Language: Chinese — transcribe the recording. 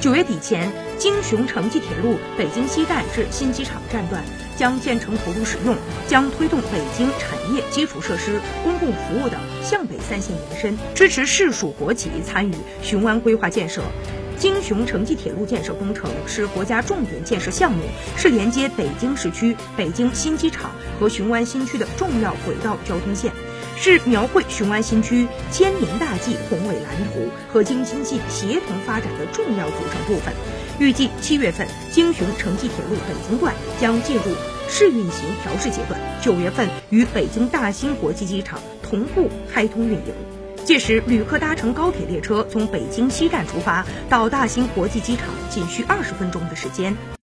九月底前，京雄城际铁路北京西站至新机场站段将建成投入使用，将推动北京产业基础设施、公共服务等向北三线延伸，支持市属国企参与雄安规划建设。京雄城际铁路建设工程是国家重点建设项目，是连接北京市区、北京新机场和雄安新区的重要轨道交通线。是描绘雄安新区千年大计宏伟蓝图和京津冀协同发展的重要组成部分。预计七月份，京雄城际铁路北京段将进入试运行调试阶段，九月份与北京大兴国际机场同步开通运营。届时，旅客搭乘高铁列车从北京西站出发，到大兴国际机场仅需二十分钟的时间。